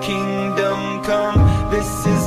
kingdom come. This is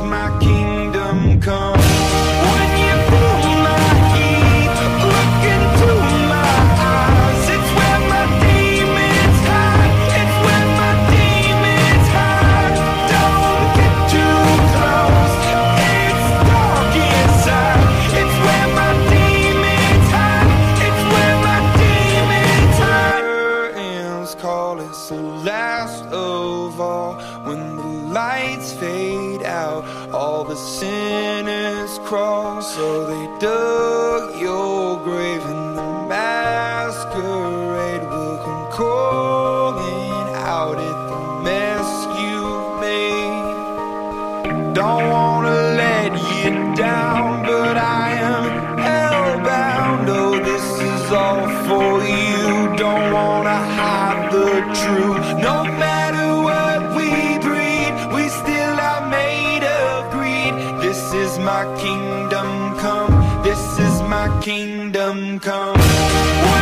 is my kingdom come. This is my kingdom come.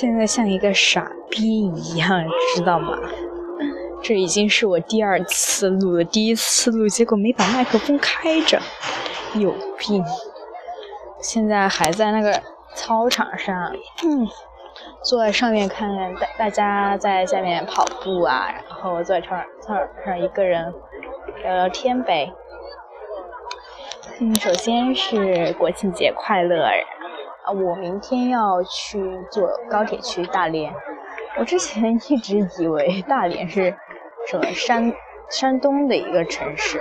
现在像一个傻逼一样，知道吗？这已经是我第二次录了，第一次录结果没把麦克风开着，有病！现在还在那个操场上，嗯，坐在上面看大大家在下面跑步啊，然后坐在操场上一个人聊聊天呗。嗯，首先是国庆节快乐！我明天要去坐高铁去大连。我之前一直以为大连是什么山山东的一个城市，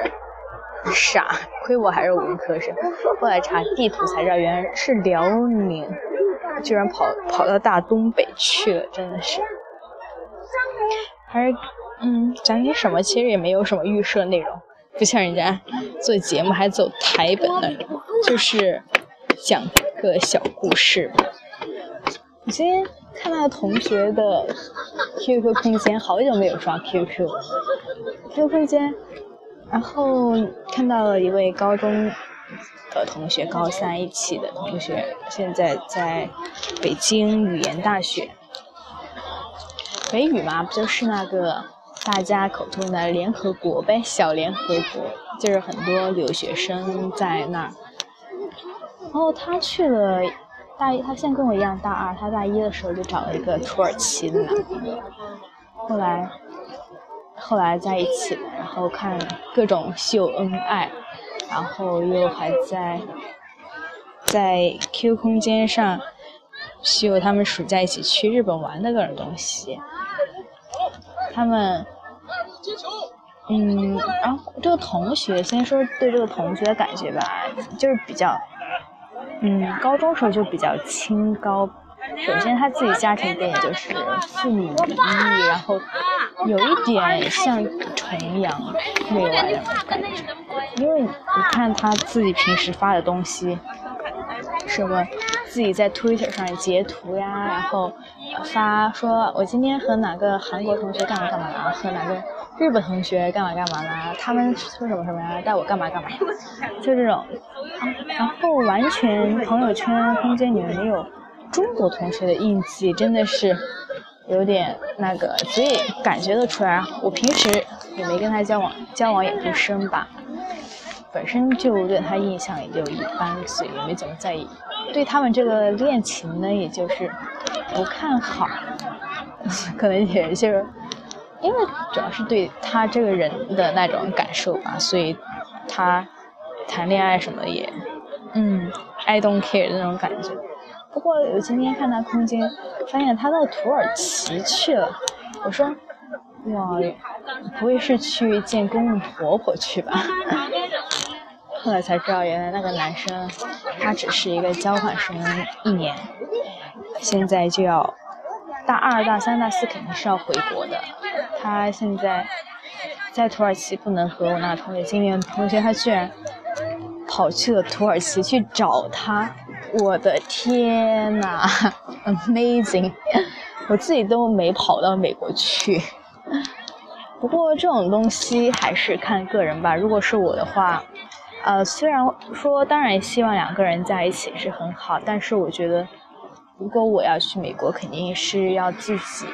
傻，亏我还是文科生。后来查地图才知道，原来是辽宁，居然跑跑到大东北去了，真的是。还是嗯，讲点什么其实也没有什么预设内容，不像人家做节目还走台本那种，就是讲个小故事吧。我今天看到同学的 QQ 空间，好久没有刷 QQ，QQ 空间，然后看到了一位高中的同学，高三一起的同学，现在在北京语言大学。北语嘛，不就是那个大家口中的联合国呗，小联合国，就是很多留学生在那儿。然后他去了大一，他现在跟我一样大二，他大一的时候就找了一个土耳其的男朋友，后来后来在一起了，然后看各种秀恩爱，然后又还在在 Q 空间上秀他们暑假一起去日本玩的各种东西。他们，嗯，然后这个同学，先说对这个同学的感觉吧，就是比较，嗯，高中时候就比较清高首先他自己家庭背景就是父母离异，然后有一点像纯阳未来的感觉，因为你看他自己平时发的东西，什么自己在 Twitter 上截图呀，然后发说我今天和哪个韩国同学干嘛干嘛啦，和哪个日本同学干嘛干嘛啦，他们说什么什么呀，带我干嘛干嘛，就这种，然后完全朋友圈空间里面没有。中国同学的印记真的是有点那个，所以感觉得出来，我平时也没跟他交往，交往也不深吧，本身就对他印象也就一般，所以也没怎么在意。对他们这个恋情呢，也就是不看好，可能也就是因为主要是对他这个人的那种感受吧，所以他谈恋爱什么也，嗯，I don't care 那种感觉。不过我今天看他空间，发现他到土耳其去了。我说，哇，不会是去见公公婆婆去吧？后来才知道，原来那个男生他只是一个交换生一年，现在就要大二、大三、大四肯定是要回国的。他现在在土耳其不能和我那个同学见面，同学他居然跑去了土耳其去找他。我的天呐，amazing！我自己都没跑到美国去。不过这种东西还是看个人吧。如果是我的话，呃，虽然说当然希望两个人在一起是很好，但是我觉得，如果我要去美国，肯定是要自己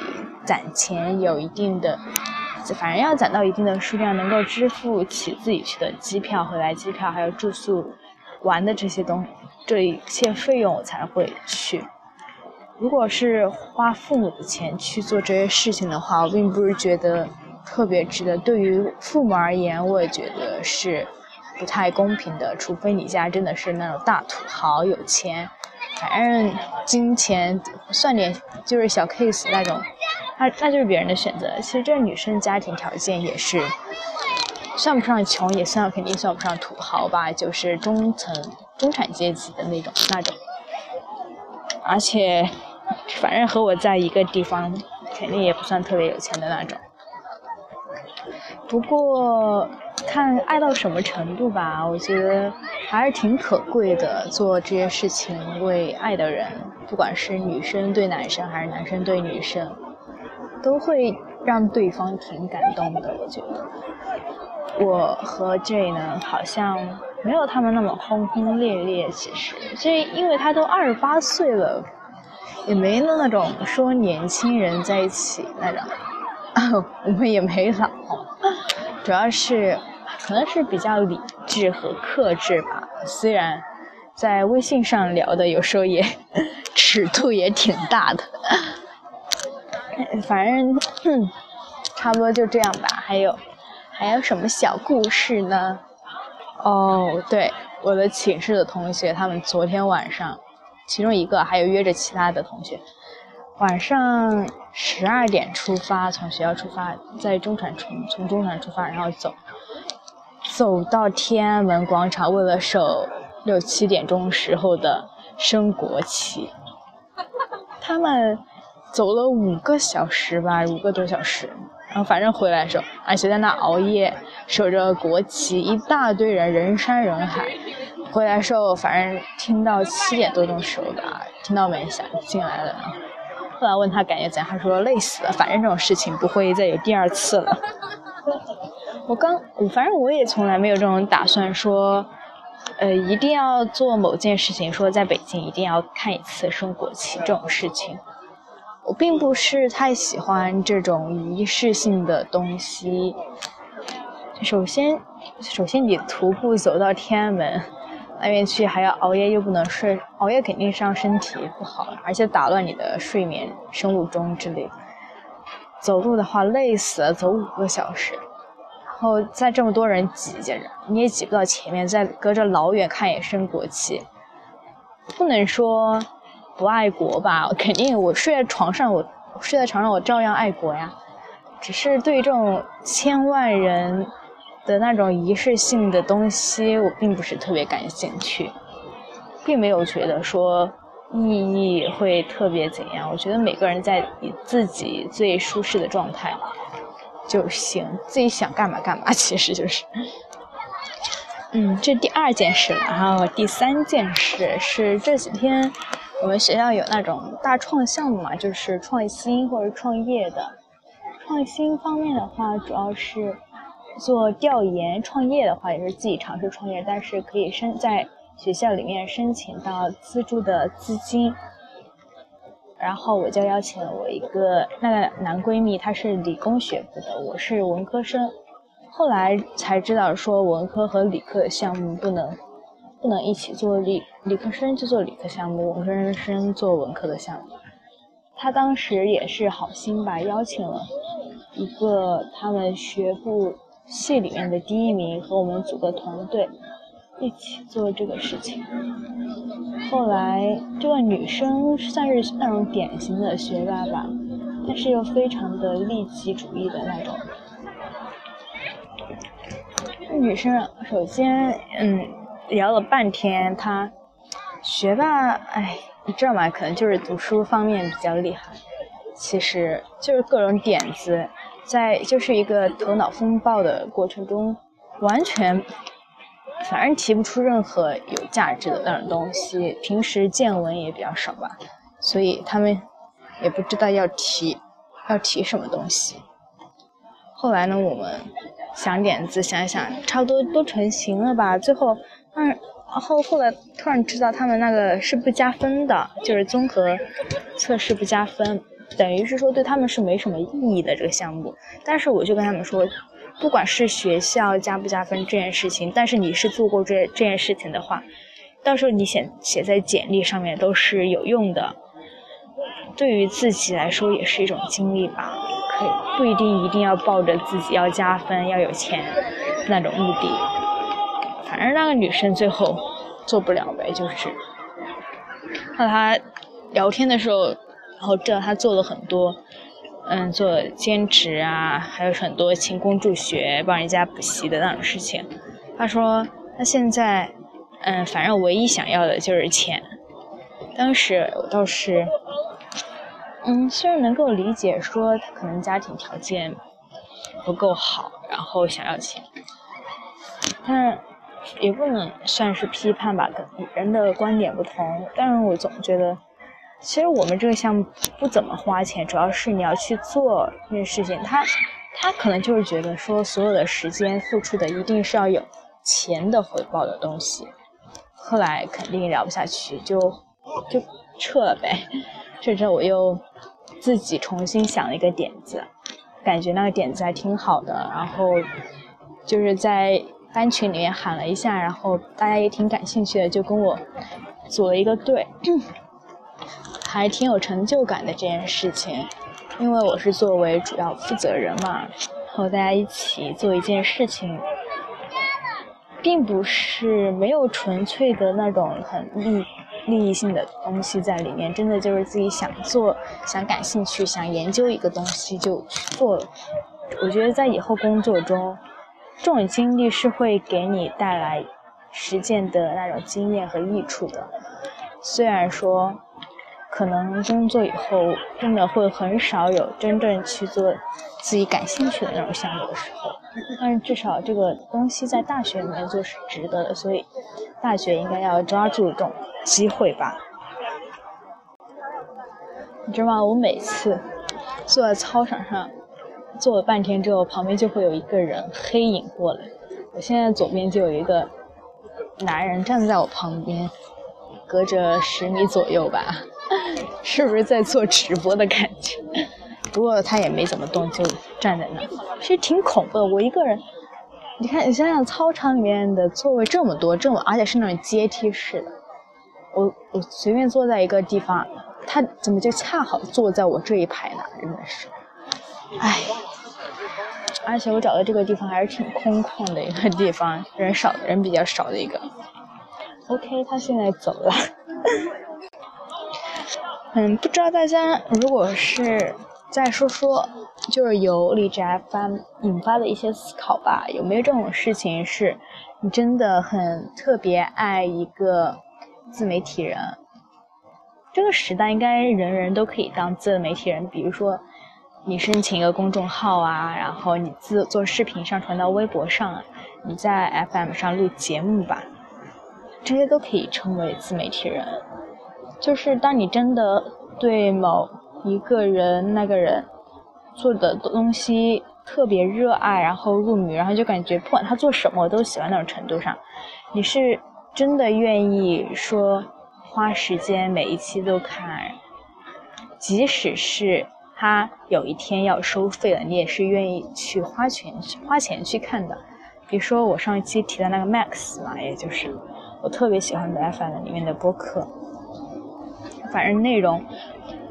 攒钱，有一定的，反正要攒到一定的数量，能够支付起自己去的机票、回来机票，还有住宿、玩的这些东。这一切费用我才会去。如果是花父母的钱去做这些事情的话，我并不是觉得特别值得。对于父母而言，我也觉得是不太公平的。除非你家真的是那种大土豪，有钱，反正金钱算点就是小 case 那种，那那就是别人的选择。其实这女生家庭条件也是算不上穷，也算肯定算不上土豪吧，就是中层。中产阶级的那种那种，而且反正和我在一个地方，肯定也不算特别有钱的那种。不过看爱到什么程度吧，我觉得还是挺可贵的。做这些事情为爱的人，不管是女生对男生还是男生对女生，都会让对方挺感动的。我觉得我和 J 呢，好像。没有他们那么轰轰烈烈，其实，所以因为他都二十八岁了，也没那种说年轻人在一起那种，我们也没老，主要是可能是比较理智和克制吧。虽然在微信上聊的有时候也 尺度也挺大的，反正差不多就这样吧。还有还有什么小故事呢？哦，对，我的寝室的同学，他们昨天晚上，其中一个还有约着其他的同学，晚上十二点出发，从学校出发，在中传从从中传出发，然后走，走到天安门广场，为了守六七点钟时候的升国旗，他们走了五个小时吧，五个多小时。然后反正回来的时候，而且在那熬夜守着国旗，一大堆人，人山人海。回来时候，反正听到七点多钟时候吧，听到门响进来了。后来问他感觉怎样，他说累死了，反正这种事情不会再有第二次了。我刚，反正我也从来没有这种打算，说，呃，一定要做某件事情，说在北京一定要看一次升国旗这种事情。我并不是太喜欢这种仪式性的东西。首先，首先你徒步走到天安门那边去，还要熬夜又不能睡，熬夜肯定伤身体不好，而且打乱你的睡眠生物钟之类的。走路的话累死了，走五个小时，然后在这么多人挤着，你也挤不到前面，再隔着老远看也升国旗，不能说。不爱国吧？肯定，我睡在床上，我睡在床上，我照样爱国呀。只是对这种千万人的那种仪式性的东西，我并不是特别感兴趣，并没有觉得说意义会特别怎样？我觉得每个人在以自己最舒适的状态就行，自己想干嘛干嘛，其实就是。嗯，这第二件事，然后第三件事是这几天我们学校有那种大创项目嘛，就是创新或者创业的。创新方面的话，主要是做调研；创业的话，也是自己尝试创业，但是可以申在学校里面申请到资助的资金。然后我就邀请了我一个那个男闺蜜，他是理工学部的，我是文科生。后来才知道说文科和理科的项目不能不能一起做，理理科生就做理科项目，文科生做文科的项目。他当时也是好心吧，邀请了。一个他们学部系里面的第一名和我们组个团队一起做这个事情。后来这个女生算是那种典型的学霸吧，但是又非常的利己主义的那种。女生首先嗯聊了半天，她学霸哎，你知道吗？可能就是读书方面比较厉害，其实就是各种点子。在就是一个头脑风暴的过程中，完全反正提不出任何有价值的那种东西。平时见闻也比较少吧，所以他们也不知道要提要提什么东西。后来呢，我们想点子，想想差不多都成型了吧。最后，嗯，然后后来突然知道他们那个是不加分的，就是综合测试不加分。等于是说对他们是没什么意义的这个项目，但是我就跟他们说，不管是学校加不加分这件事情，但是你是做过这这件事情的话，到时候你写写在简历上面都是有用的，对于自己来说也是一种经历吧，可以不一定一定要抱着自己要加分要有钱那种目的，反正那个女生最后做不了呗，就是和他聊天的时候。然后知道他做了很多，嗯，做兼职啊，还有很多勤工助学，帮人家补习的那种事情。他说他现在，嗯，反正唯一想要的就是钱。当时我倒是，嗯，虽然能够理解说他可能家庭条件不够好，然后想要钱，但也不能算是批判吧，人的观点不同。但是我总觉得。其实我们这个项目不怎么花钱，主要是你要去做这件事情。他他可能就是觉得说，所有的时间付出的一定是要有钱的回报的东西。后来肯定聊不下去，就就撤了呗。这之我又自己重新想了一个点子，感觉那个点子还挺好的。然后就是在班群里面喊了一下，然后大家也挺感兴趣的，就跟我组了一个队。还挺有成就感的这件事情，因为我是作为主要负责人嘛，和大家一起做一件事情，并不是没有纯粹的那种很利利益性的东西在里面，真的就是自己想做、想感兴趣、想研究一个东西就做。我觉得在以后工作中，这种经历是会给你带来实践的那种经验和益处的，虽然说。可能工作以后真的会很少有真正去做自己感兴趣的那种项目的时候，但是至少这个东西在大学里面做是值得的，所以大学应该要抓住这种机会吧。你知道吗？我每次坐在操场上坐了半天之后，旁边就会有一个人黑影过来。我现在左边就有一个男人站在我旁边，隔着十米左右吧。是不是在做直播的感觉？不过他也没怎么动，就站在那，其实挺恐怖的。我一个人，你看，你想想，操场里面的座位这么多，这么而且是那种阶梯式的，我我随便坐在一个地方，他怎么就恰好坐在我这一排呢？真的是，哎，而且我找的这个地方还是挺空旷的一个地方，人少，人比较少的一个。OK，他现在走了。嗯，不知道大家如果是再说说，就是由李宅发引发的一些思考吧，有没有这种事情是，你真的很特别爱一个自媒体人，这个时代应该人人都可以当自媒体人，比如说你申请一个公众号啊，然后你自做视频上传到微博上，你在 FM 上录节目吧，这些都可以称为自媒体人。就是当你真的对某一个人那个人做的东西特别热爱，然后入迷，然后就感觉不管他做什么我都喜欢那种程度上，你是真的愿意说。花时间每一期都看，即使是他有一天要收费了，你也是愿意去花钱花钱去看的。比如说我上一期提的那个 Max 嘛，也就是我特别喜欢的 FM 里面的播客。反正内容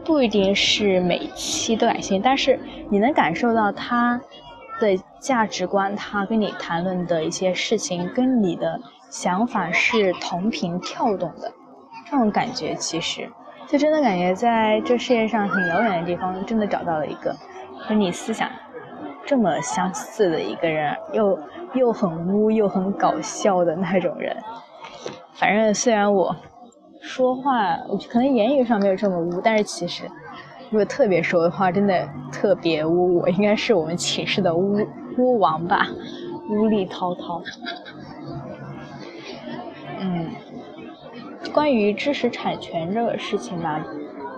不一定是每期都感兴趣，但是你能感受到他的价值观，他跟你谈论的一些事情跟你的想法是同频跳动的。这种感觉其实，就真的感觉在这世界上很遥远的地方，真的找到了一个和你思想这么相似的一个人，又又很污又很搞笑的那种人。反正虽然我说话，我可能言语上没有这么污，但是其实如果特别说的话，真的特别污。我应该是我们寝室的污污王吧，污力滔滔。嗯。关于知识产权这个事情吧，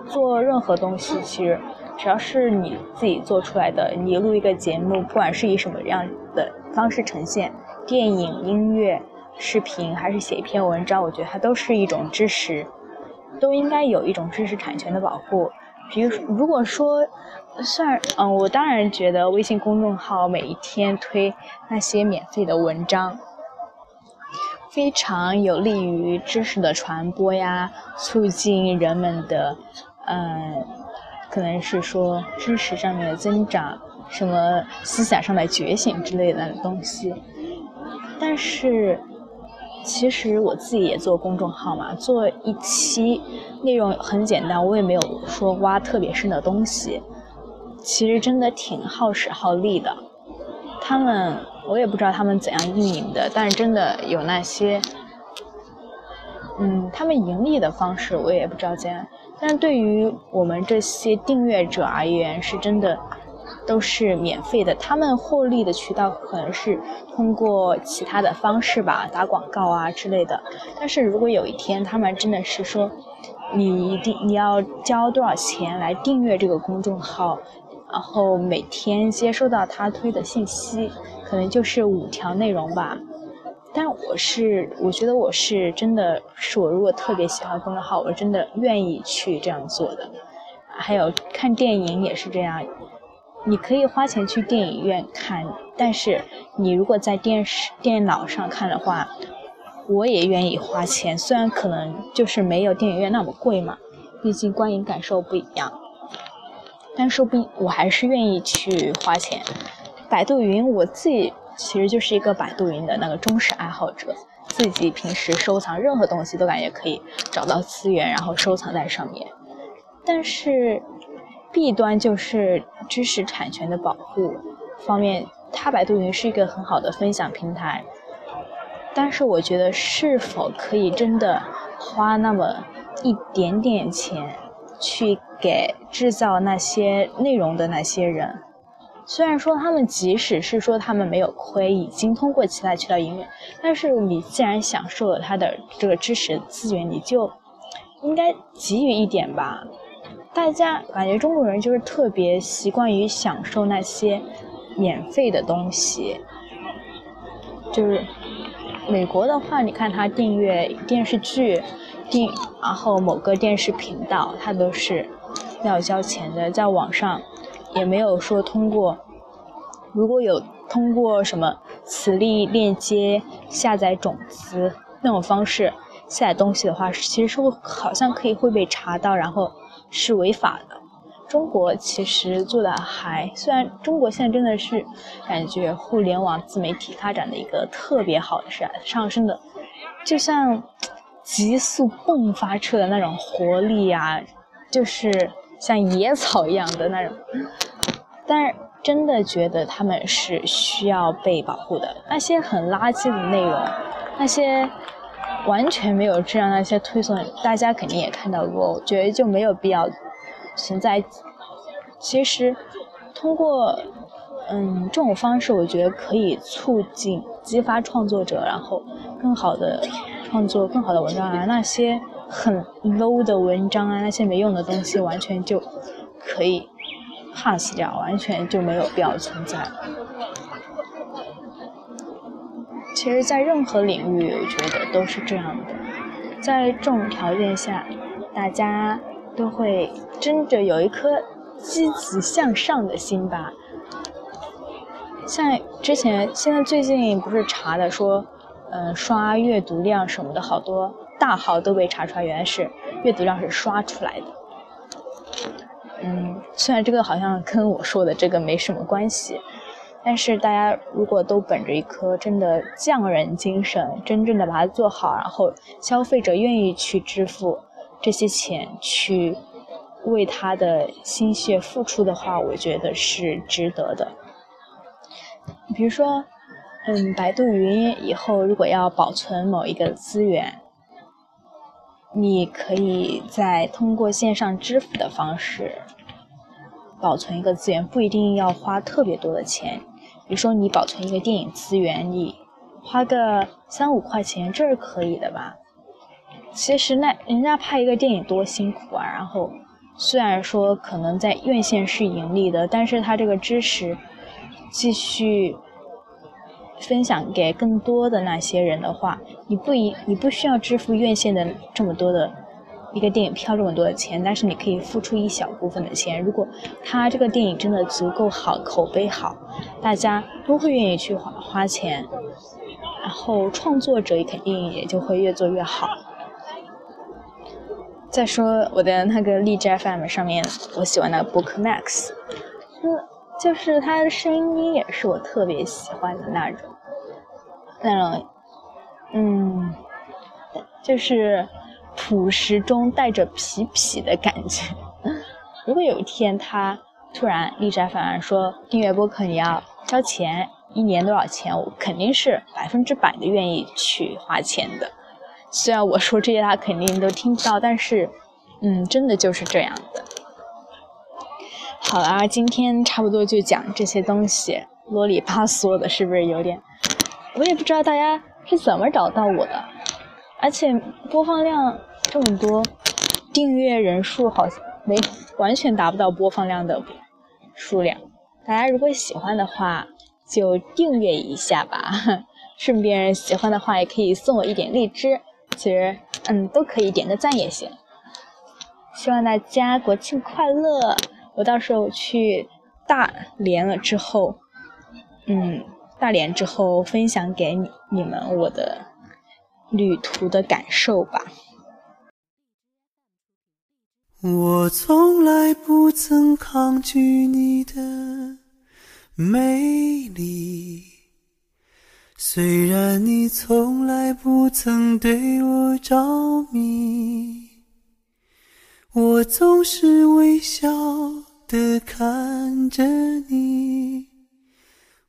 做任何东西，其实只要是你自己做出来的，你录一个节目，不管是以什么样的方式呈现，电影、音乐、视频，还是写一篇文章，我觉得它都是一种知识，都应该有一种知识产权的保护。比如，如果说，算，嗯，我当然觉得微信公众号每一天推那些免费的文章。非常有利于知识的传播呀，促进人们的，嗯，可能是说知识上面的增长，什么思想上的觉醒之类的东西。但是，其实我自己也做公众号嘛，做一期内容很简单，我也没有说挖特别深的东西，其实真的挺耗时耗力的。他们。我也不知道他们怎样运营的，但是真的有那些，嗯，他们盈利的方式我也不知道怎样。但是对于我们这些订阅者而言，是真的都是免费的。他们获利的渠道可能是通过其他的方式吧，打广告啊之类的。但是如果有一天他们真的是说，你一定你要交多少钱来订阅这个公众号？然后每天接收到他推的信息，可能就是五条内容吧。但我是，我觉得我是真的是我如果特别喜欢公众号，我真的愿意去这样做的。还有看电影也是这样，你可以花钱去电影院看，但是你如果在电视、电脑上看的话，我也愿意花钱。虽然可能就是没有电影院那么贵嘛，毕竟观影感受不一样。但说不定我还是愿意去花钱。百度云，我自己其实就是一个百度云的那个忠实爱好者，自己平时收藏任何东西都感觉可以找到资源，然后收藏在上面。但是弊端就是知识产权的保护方面，它百度云是一个很好的分享平台，但是我觉得是否可以真的花那么一点点钱去？给制造那些内容的那些人，虽然说他们即使是说他们没有亏，已经通过其他渠道营业，但是你既然享受了他的这个知识资源，你就应该给予一点吧。大家感觉中国人就是特别习惯于享受那些免费的东西，就是美国的话，你看他订阅电视剧，订然后某个电视频道，他都是。要交钱的，在网上也没有说通过。如果有通过什么磁力链接下载种子那种方式下载东西的话，其实是会好像可以会被查到，然后是违法的。中国其实做的还，虽然中国现在真的是感觉互联网自媒体发展的一个特别好的是上升的，就像急速迸发出的那种活力啊，就是。像野草一样的那种，但是真的觉得他们是需要被保护的。那些很垃圾的内容，那些完全没有质量那些推送，大家肯定也看到过，我觉得就没有必要存在。其实通过嗯这种方式，我觉得可以促进、激发创作者，然后更好的创作更好的文章啊。那些很 low 的文章啊，那些没用的东西，完全就可以 pass 掉，完全就没有必要存在。其实，在任何领域，我觉得都是这样的。在这种条件下，大家都会真的有一颗积极向上的心吧。像之前，现在最近不是查的说，嗯，刷阅读量什么的，好多大号都被查出来，原来是阅读量是刷出来的。嗯，虽然这个好像跟我说的这个没什么关系。但是大家如果都本着一颗真的匠人精神，真正的把它做好，然后消费者愿意去支付这些钱，去为他的心血付出的话，我觉得是值得的。比如说，嗯，百度云以后如果要保存某一个资源，你可以在通过线上支付的方式保存一个资源，不一定要花特别多的钱。比如说，你保存一个电影资源，你花个三五块钱，这是可以的吧？其实那人家拍一个电影多辛苦啊！然后虽然说可能在院线是盈利的，但是他这个知识继续分享给更多的那些人的话，你不一你不需要支付院线的这么多的。一个电影票这么多的钱，但是你可以付出一小部分的钱。如果他这个电影真的足够好，口碑好，大家都会愿意去花花钱，然后创作者肯定也就会越做越好。再说我的那个荔枝 FM 上面，我喜欢的 Book Max，就是他的声音也是我特别喜欢的那种，那种，嗯，就是。朴实中带着痞痞的感觉。如果有一天他突然立斋反而说订阅播客你要交钱，一年多少钱？我肯定是百分之百的愿意去花钱的。虽然我说这些他肯定都听不到，但是，嗯，真的就是这样的。好啦，今天差不多就讲这些东西，啰里吧嗦的，是不是有点？我也不知道大家是怎么找到我的，而且播放量。这么多订阅人数好像没完全达不到播放量的数量，大家如果喜欢的话就订阅一下吧，顺便喜欢的话也可以送我一点荔枝，其实嗯都可以点个赞也行。希望大家国庆快乐！我到时候去大连了之后，嗯大连之后分享给你你们我的旅途的感受吧。我从来不曾抗拒你的美丽，虽然你从来不曾对我着迷，我总是微笑的看着你，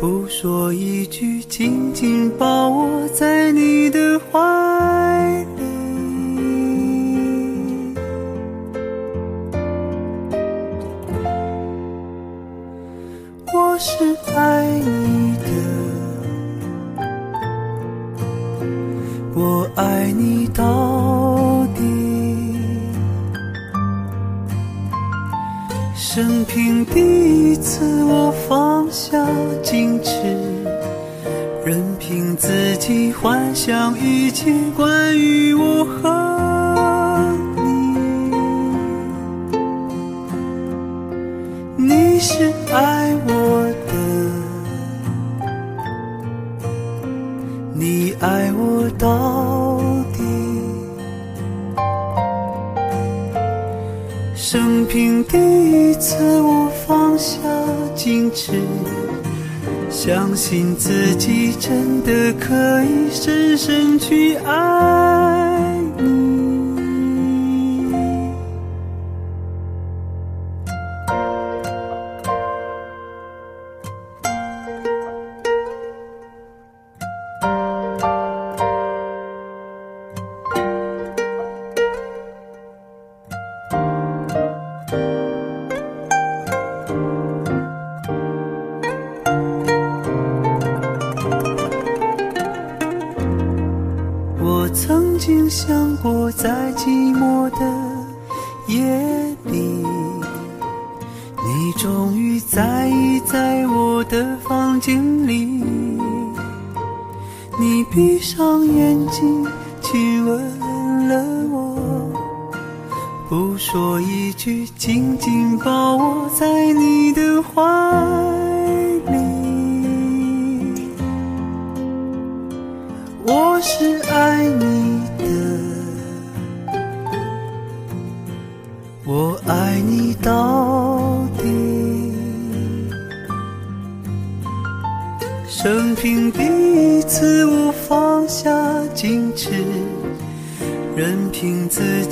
不说一句，紧紧抱我在你的怀习惯信自己真的可以深深去爱。不说一句，紧紧抱我在你的怀里。我是爱你的，我爱你到底。生平第一次，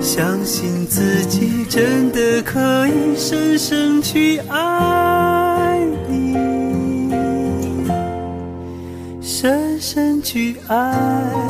相信自己真的可以深深去爱你，深深去爱。